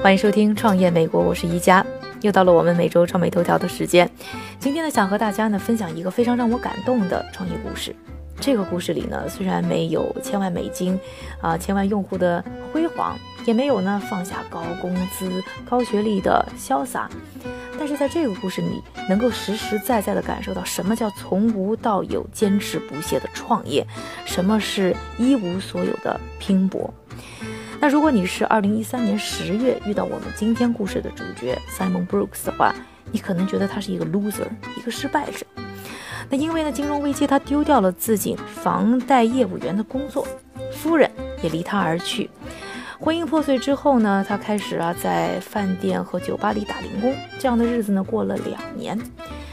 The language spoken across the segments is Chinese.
欢迎收听《创业美国》，我是一佳，又到了我们每周创美头条的时间。今天呢，想和大家呢分享一个非常让我感动的创业故事。这个故事里呢，虽然没有千万美金，啊，千万用户的辉煌，也没有呢放下高工资、高学历的潇洒，但是在这个故事里，能够实实在在的感受到什么叫从无到有、坚持不懈的创业，什么是一无所有的拼搏。那如果你是二零一三年十月遇到我们今天故事的主角 Simon Brooks 的话，你可能觉得他是一个 loser，一个失败者。那因为呢，金融危机他丢掉了自己房贷业务员的工作，夫人也离他而去，婚姻破碎之后呢，他开始啊在饭店和酒吧里打零工，这样的日子呢过了两年。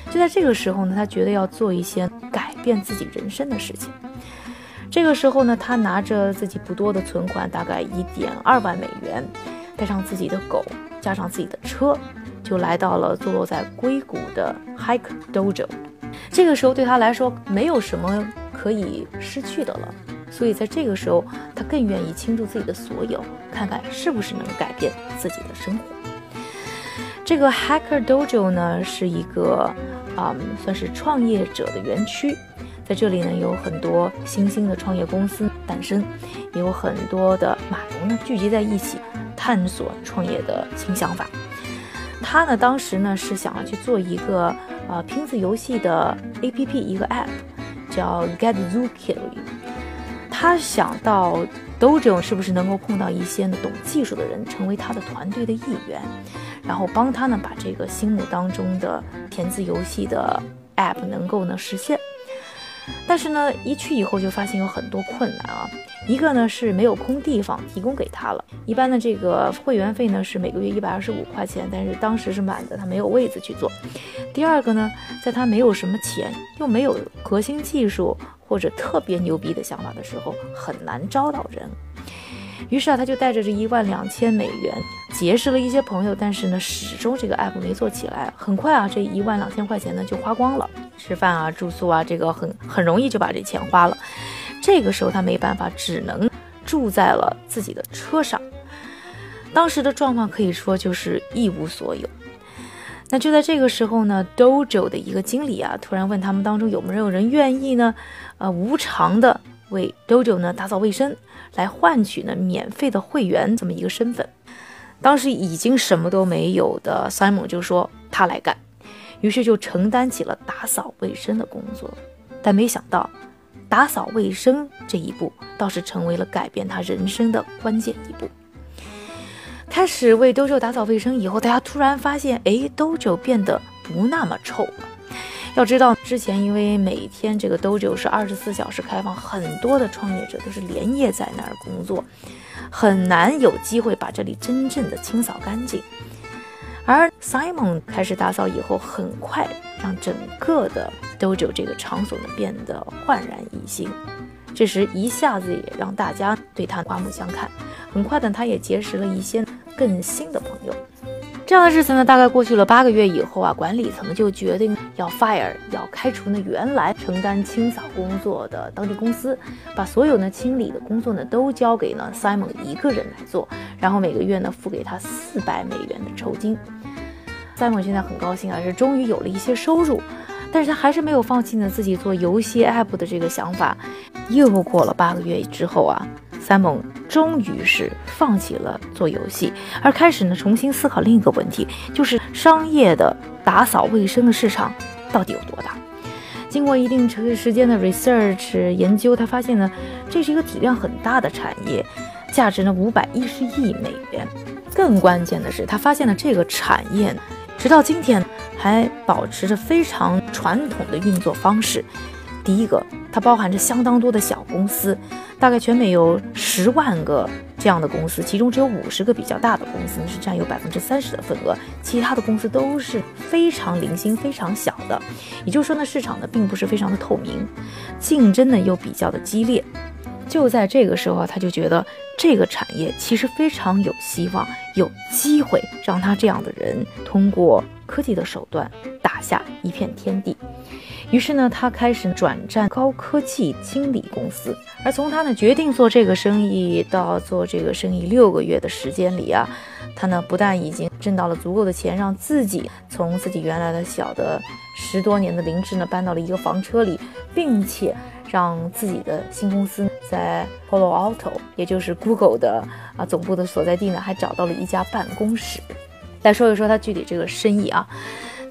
就在这个时候呢，他觉得要做一些改变自己人生的事情。这个时候呢，他拿着自己不多的存款，大概一点二万美元，带上自己的狗，加上自己的车，就来到了坐落在硅谷的 Hike Dojo。这个时候对他来说，没有什么可以失去的了，所以在这个时候，他更愿意倾注自己的所有，看看是不是能改变自己的生活。这个 Hacker Dojo 呢，是一个啊，算是创业者的园区。在这里呢，有很多新兴的创业公司诞生，也有很多的码农呢聚集在一起，探索创业的新想法。他呢，当时呢是想要去做一个呃拼字游戏的 APP，一个 App，叫 Get Zookeeper。他想到 Dojo 是不是能够碰到一些呢懂技术的人，成为他的团队的一员，然后帮他呢把这个心目当中的填字游戏的 App 能够呢实现。但是呢，一去以后就发现有很多困难啊。一个呢是没有空地方提供给他了。一般的这个会员费呢是每个月一百二十五块钱，但是当时是满的，他没有位子去做。第二个呢，在他没有什么钱，又没有核心技术或者特别牛逼的想法的时候，很难招到人。于是啊，他就带着这一万两千美元结识了一些朋友，但是呢，始终这个 app 没做起来。很快啊，这一万两千块钱呢就花光了，吃饭啊、住宿啊，这个很很容易就把这钱花了。这个时候他没办法，只能住在了自己的车上。当时的状况可以说就是一无所有。那就在这个时候呢，Dojo 的一个经理啊，突然问他们当中有没有人愿意呢，呃，无偿的。为 Dojo 呢打扫卫生，来换取呢免费的会员这么一个身份。当时已经什么都没有的塞姆就说他来干，于是就承担起了打扫卫生的工作。但没想到，打扫卫生这一步倒是成为了改变他人生的关键一步。开始为兜舅打扫卫生以后，大家突然发现，哎兜舅变得不那么臭了。要知道，之前因为每天这个 Dojo 是二十四小时开放，很多的创业者都是连夜在那儿工作，很难有机会把这里真正的清扫干净。而 Simon 开始打扫以后，很快让整个的 Dojo 这个场所呢变得焕然一新。这时一下子也让大家对他刮目相看。很快的，他也结识了一些更新的朋友。这样的日子呢，大概过去了八个月以后啊，管理层就决定要 fire，要开除呢原来承担清扫工作的当地公司，把所有呢清理的工作呢都交给呢 Simon 一个人来做，然后每个月呢付给他四百美元的酬金。Simon 现在很高兴啊，是终于有了一些收入，但是他还是没有放弃呢自己做游戏 app 的这个想法。又过了八个月之后啊。三猛终于是放弃了做游戏，而开始呢重新思考另一个问题，就是商业的打扫卫生的市场到底有多大？经过一定时时间的 research 研究，他发现呢这是一个体量很大的产业，价值呢五百一十亿美元。更关键的是，他发现了这个产业呢，直到今天还保持着非常传统的运作方式。第一个，它包含着相当多的小公司，大概全美有十万个这样的公司，其中只有五十个比较大的公司是占有百分之三十的份额，其他的公司都是非常零星、非常小的。也就是说呢，市场呢并不是非常的透明，竞争呢又比较的激烈。就在这个时候啊，他就觉得这个产业其实非常有希望，有机会让他这样的人通过科技的手段打下一片天地。于是呢，他开始转战高科技清理公司。而从他呢决定做这个生意到做这个生意六个月的时间里啊，他呢不但已经挣到了足够的钱，让自己从自己原来的小的十多年的灵芝呢搬到了一个房车里，并且让自己的新公司在 Palo Alto，也就是 Google 的啊总部的所在地呢，还找到了一家办公室。来说一说他具体这个生意啊，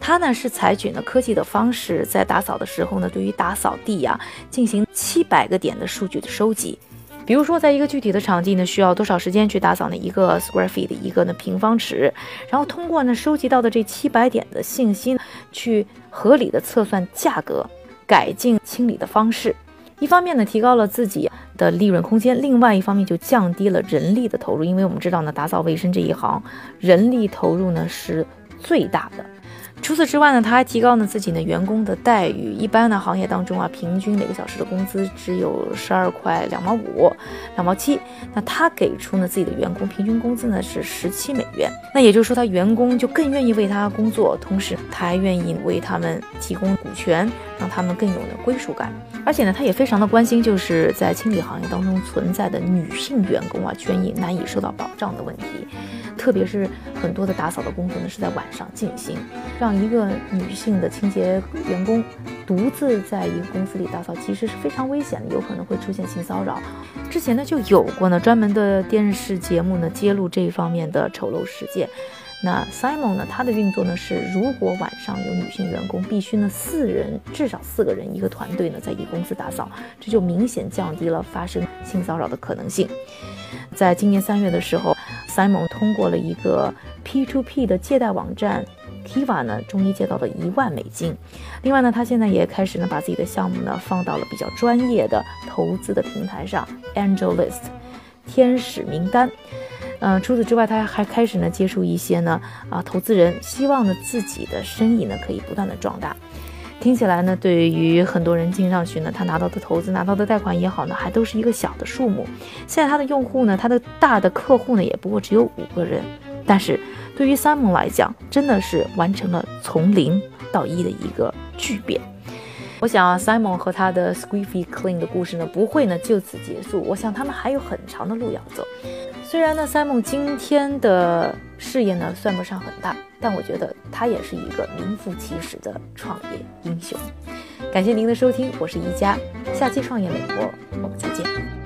他呢是采取呢科技的方式，在打扫的时候呢，对于打扫地呀进行七百个点的数据的收集。比如说，在一个具体的场地呢，需要多少时间去打扫呢一个 square feet 一个呢平方尺，然后通过呢收集到的这七百点的信息，去合理的测算价格，改进清理的方式。一方面呢，提高了自己的利润空间；另外一方面就降低了人力的投入，因为我们知道呢，打扫卫生这一行人力投入呢是最大的。除此之外呢，他还提高了自己呢员工的待遇。一般呢行业当中啊，平均每个小时的工资只有十二块两毛五、两毛七。那他给出呢自己的员工平均工资呢是十七美元。那也就是说，他员工就更愿意为他工作，同时他还愿意为他们提供股权，让他们更有呢归属感。而且呢，他也非常的关心，就是在清理行业当中存在的女性员工啊权益难以受到保障的问题。特别是很多的打扫的工作呢是在晚上进行，让一个女性的清洁员工独自在一个公司里打扫，其实是非常危险的，有可能会出现性骚扰。之前呢就有过呢专门的电视节目呢揭露这一方面的丑陋事件。那 Simon 呢，他的运作呢是，如果晚上有女性员工，必须呢四人至少四个人一个团队呢在一个公司打扫，这就明显降低了发生性骚扰的可能性。在今年三月的时候。Simon 通过了一个 P2P 的借贷网站 Kiva 呢，终于借到了一万美金。另外呢，他现在也开始呢，把自己的项目呢放到了比较专业的投资的平台上，Angel List 天使名单。嗯，除此之外，他还开始呢接触一些呢啊投资人，希望呢自己的生意呢可以不断的壮大。听起来呢，对于很多人进上去呢，他拿到的投资、拿到的贷款也好呢，还都是一个小的数目。现在他的用户呢，他的大的客户呢，也不过只有五个人。但是对于三盟来讲，真的是完成了从零到一的一个巨变。我想啊，Simon 和他的 Squeezy Clean 的故事呢，不会呢就此结束。我想他们还有很长的路要走。虽然呢，Simon 今天的事业呢算不上很大，但我觉得他也是一个名副其实的创业英雄。感谢您的收听，我是宜家，下期创业美国，我们再见。